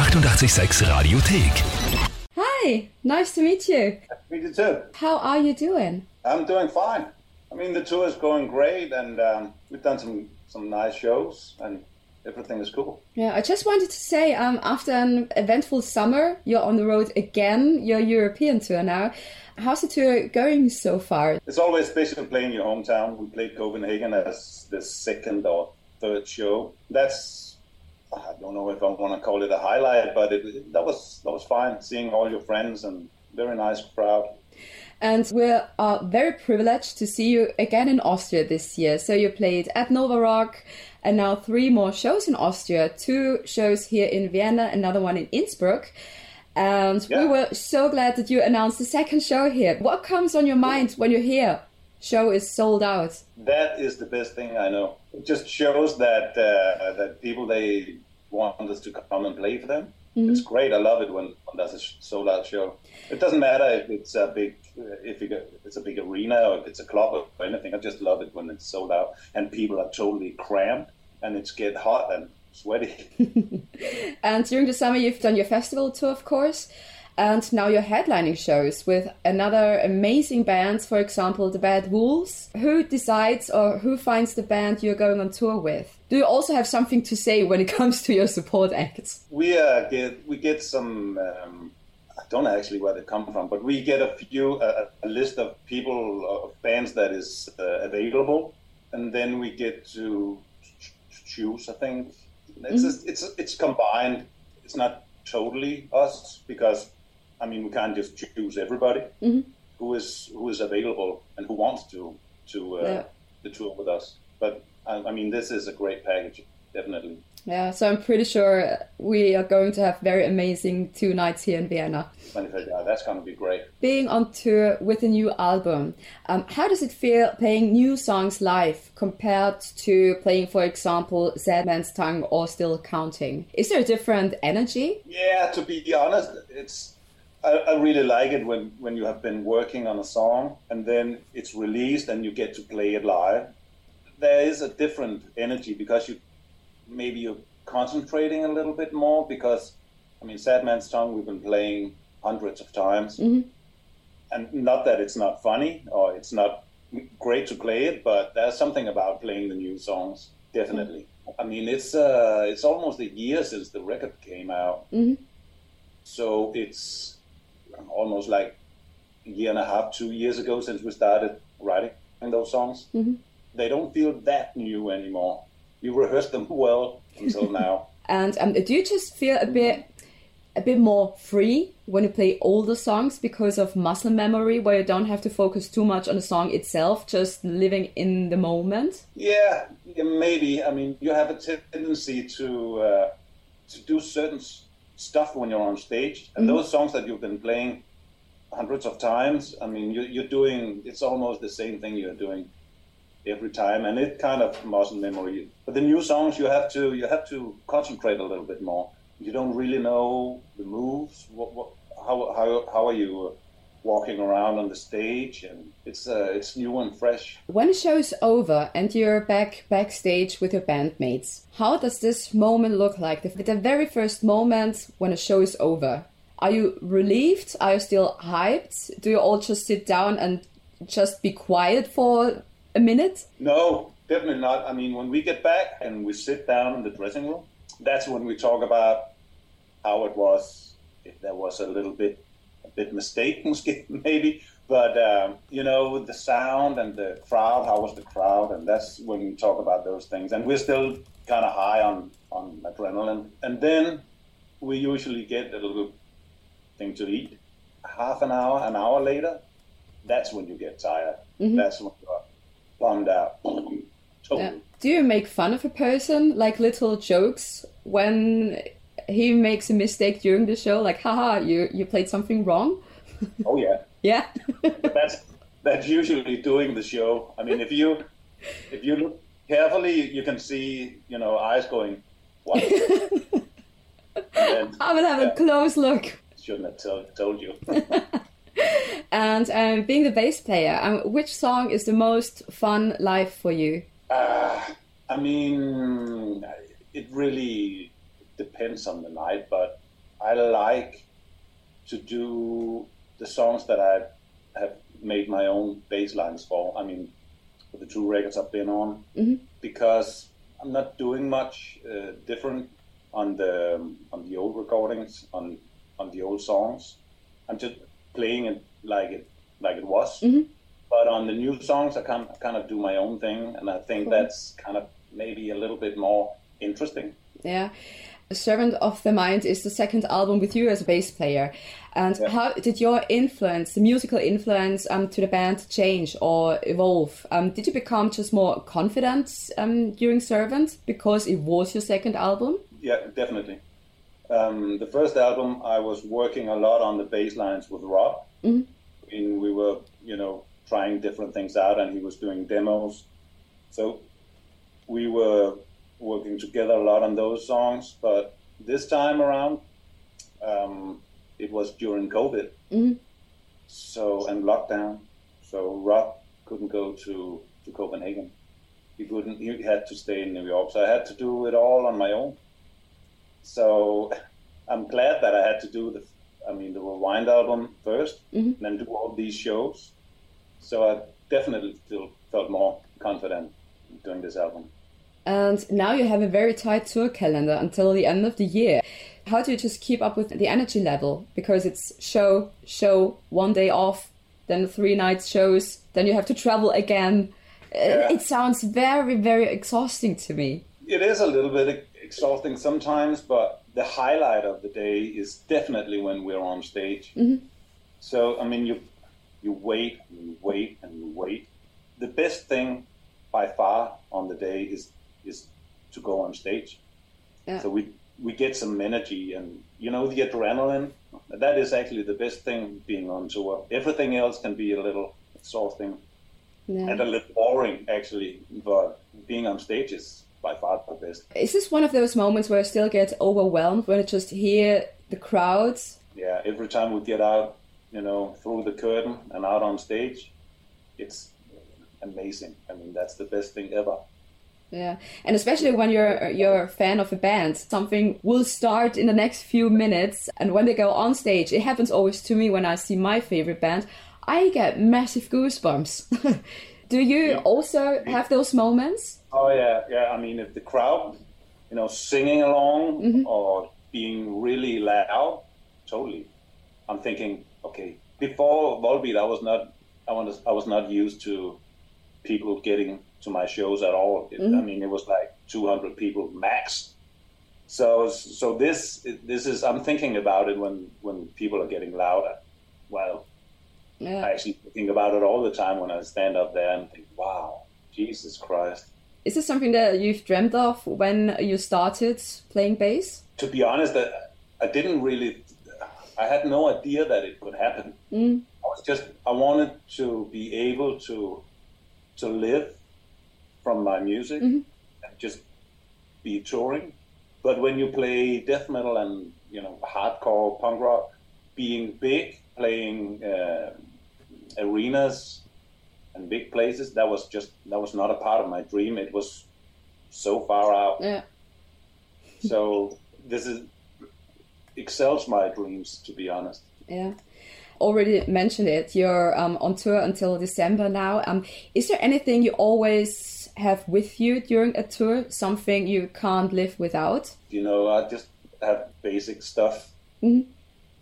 886 Radiothek. Hi, nice to meet you. Me too. How are you doing? I'm doing fine. I mean, the tour is going great, and um, we've done some some nice shows, and everything is cool. Yeah, I just wanted to say, um, after an eventful summer, you're on the road again. Your European tour now. How's the tour going so far? It's always special playing your hometown. We played Copenhagen as the second or third show. That's I don't know if I want to call it a highlight, but it, that was that was fine. Seeing all your friends and very nice crowd. And we are very privileged to see you again in Austria this year. So you played at Nova Rock, and now three more shows in Austria. Two shows here in Vienna, another one in Innsbruck. And Yeah. we were so glad that you announced the second show here. What comes on your mind when you hear show is sold out? That is the best thing I know. It just shows that uh, that people they want us to come and play for them. Mm-hmm. It's great. I love it when, when there's a sold out show. It doesn't matter if it's a big if it's a big arena or if it's a club or anything. I just love it when it's sold out and people are totally crammed and it's get hot and sweaty. And during the summer, you've done your festival tour, of course, and now you're headlining shows with another amazing bands, for example, the Bad Wolves. Who decides or who finds the band you're going on tour with? Do you also have something to say when it comes to your support acts? we uh, get we get some. Um, I don't know actually where they come from, but we get a few uh, a list of people of bands that is uh, available, and then we get to ch- ch- choose. I think it's just, it's it's combined. It's not totally us because I mean we can't just choose everybody who is who is available and who wants to to uh, Yeah. the tour with us. But I, I mean this is a great package, definitely. Yeah, so I'm pretty sure we are going to have very amazing two nights here in Vienna. Yeah, that's going to be great. Being on tour with a new album, um, how does it feel playing new songs live compared to playing, for example, Sad Man's Tongue or Still Counting? Is there a different energy? Yeah, to be honest, it's I, I really like it when when you have been working on a song and then it's released and you get to play it live. There is a different energy because you maybe you're concentrating a little bit more because I mean, Sad Man's Tongue we've been playing hundreds of times, mm-hmm. and not that it's not funny or it's not great to play it, but there's something about playing the new songs definitely. Mm-hmm. I mean, it's uh, it's almost a year since the record came out, mm-hmm. so it's almost like a year and a half, two years ago since we started writing and those songs. They don't feel that new anymore. You rehearsed them well until now. And um, do you just feel a bit, a bit more free when you play older songs because of muscle memory, where you don't have to focus too much on the song itself, just living in the moment? Yeah, yeah, maybe. I mean, you have a tendency to uh, to do certain stuff when you're on stage, and mm-hmm. those songs that you've been playing hundreds of times. I mean, you, you're doing it's almost the same thing you're doing every time, and it kind of muscle memory. But the new songs, you have to you have to concentrate a little bit more. You don't really know the moves. What, what how how how are you? Walking around on the stage, and it's uh, it's new and fresh. When the show's over and you're back backstage with your bandmates, how does this moment look like? The, the very first moment when a show is over. Are you relieved? Are you still hyped? Do you all just sit down and just be quiet for a minute? No, definitely not. I mean, when we get back and we sit down in the dressing room, that's when we talk about how it was. If there was a little bit, a bit mistake, maybe. But um, you know, the sound and the crowd. How was the crowd? And that's when we talk about those things. And we're still kind of high on on adrenaline. And then we usually get a little thing to eat. Half an hour, an hour later, that's when you get tired. That's when you're bummed out. totally. Yeah. Do you make fun of a person, like little jokes, when he makes a mistake during the show? Like, haha, you, you played something wrong? Oh yeah, Yeah. that's that's usually doing the show. I mean, if you if you look carefully, you can see you know eyes going, what? and I will have a close look. shouldn't have told you. And um, being the bass player, um, which song is the most fun live for you? Uh, I mean, it really depends on the night, but I like to do the songs that I have made my own bass lines for. I mean, for the two records I've been on, mm-hmm. because I'm not doing much uh, different on the um, on the old recordings on on the old songs. I'm just playing it like it like it was. Mm-hmm. But on the new songs, I kind kind of do my own thing, and I think cool. that's kind of maybe a little bit more interesting. Yeah. Servant of the Mind is the second album with you as a bass player. And yeah. how did your influence, the musical influence um, to the band change or evolve? Um, did you become just more confident um, during Servant because it was your second album? Yeah, definitely. Um, the first album, I was working a lot on the bass lines with Rob. Mm-hmm. I mean, we were, you know, trying different things out, and he was doing demos. So we were working together a lot on those songs. But this time around, um, it was during COVID, mm-hmm. so and lockdown. So Rob couldn't go to to Copenhagen. He couldn't. He had to stay in New York. So I had to do it all on my own. So I'm glad that I had to do the. I mean, the Rewind album 1st mm-hmm. and then do all these shows. So I definitely still felt more confident doing this album. And now you have a very tight tour calendar until the end of the year. How do you just keep up with the energy level? Because it's show, show, one day off, then three nights shows, then you have to travel again. Yeah. It sounds very, very exhausting to me. It is a little bit exhausting sometimes, but the highlight of the day is definitely when we're on stage. Mm-hmm. So, I mean, you you wait and you wait and you wait. The best thing by far on the day is is to go on stage. Yeah. So we we get some energy and you know the adrenaline. That is actually the best thing being on tour. Everything else can be a little exhausting yeah. and a little boring actually, but being on stage is by far the best. Is this one of those moments where I still get overwhelmed when I just hear the crowds? Yeah, every time we get out, you know, through the curtain and out on stage, it's amazing. I mean, that's the best thing ever. Yeah, and especially when you're you're a fan of a band, something will start in the next few minutes, and when they go on stage, it happens always to me when I see my favorite band, I get massive goosebumps. Do you yeah. also have those moments? Oh yeah, yeah. I mean, if the crowd, you know, singing along mm-hmm. or being really loud, totally. I'm thinking, okay. Before Volbeat, I was not, I was, I was not used to people getting to my shows at all. Mm-hmm. I mean, it was like 200 people max. So, so this this is I'm thinking about it when when people are getting louder. Well, yeah. I actually think about it all the time when I stand up there and think, "Wow, Jesus Christ!" Is this something that you've dreamed of when you started playing bass? To be honest, I, I didn't really. I had no idea that it could happen. Mm. I was just. I wanted to be able to to live from my music mm-hmm. and just be touring. But when you play death metal and you know hardcore punk rock, being big, playing uh, arenas and big places, that was just that was not a part of my dream. It was so far out. Yeah. so this is excels my dreams, to be honest. Yeah already mentioned it. You're um, on tour until December now. Um, is there anything you always have with you during a tour? Something you can't live without? You know, I just have basic stuff. Mm-hmm.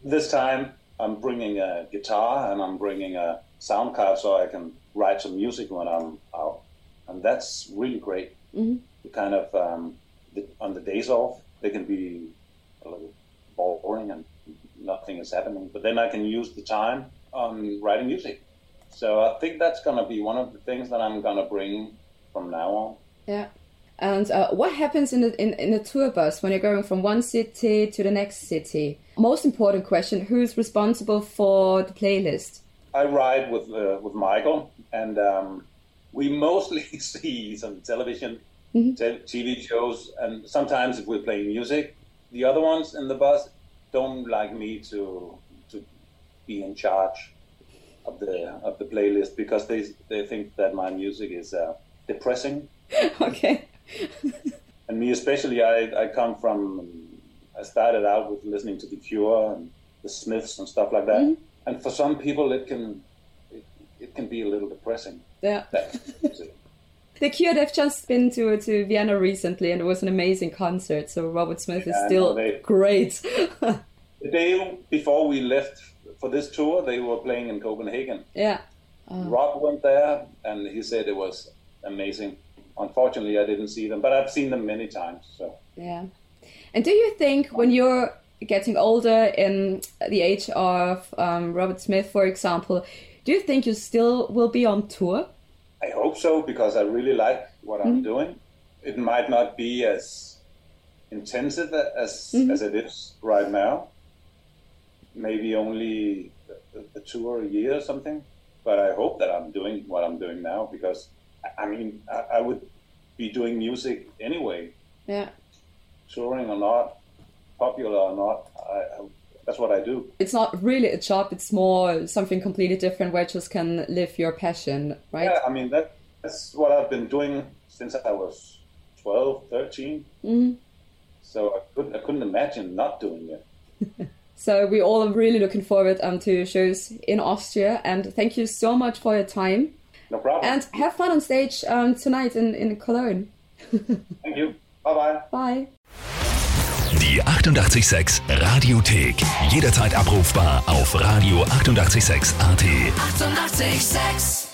This time, I'm bringing a guitar and I'm bringing a sound card so I can write some music when I'm out, and that's really great. Mm-hmm. kind of um, the, on the days off, they can be a little boring and nothing is happening. But then I can use the time on writing music. So I think that's going to be one of the things that I'm going to bring from now on. Yeah. And uh, what happens in the in, in the tour bus when you're going from one city to the next city? Most important question: Who's responsible for the playlist? I ride with uh, with Michael, and um, we mostly see some television, mm-hmm. te- TV shows, and sometimes if we're playing music. The other ones in the bus, don't like me to to be in charge of the of the playlist because they they think that my music is uh, depressing. okay. and me especially, I I come from I started out with listening to The Cure and The Smiths and stuff like that. Mm-hmm. And for some people, it can it, it can be a little depressing. Yeah. The Cure, they've just been to to Vienna recently, and it was an amazing concert. So Robert Smith is Yeah, I still they- great. the day before we left for this tour, they were playing in Copenhagen. yeah. Rob went there, and he said it was amazing. Unfortunately, I didn't see them, but I've seen them many times. So Yeah. And do you think when you're getting older in the age of um, Robert Smith, for example, do you think you still will be on tour? I hope so because I really like what I'm doing. It might not be as intensive as as it is right now. Maybe only a, a tour a year or something. But I hope that I'm doing what I'm doing now because I- mean I, I would be doing music anyway, Yeah. touring or not, popular or not. I, I, that's what I do. It's not really a job, it's more something completely different where you just can live your passion, right? Yeah, I mean that that's what I've been doing since I was 12, 13. Mhm. So I couldn't I couldn't imagine not doing it. So we're all really looking forward um, to your shows in Austria. And thank you so much for your time. No problem. And have fun on stage um, tonight in, in Cologne. Thank you. Bye bye. Bye. Die 886 Radiothek. Jederzeit abrufbar auf radio886.at. 886! 886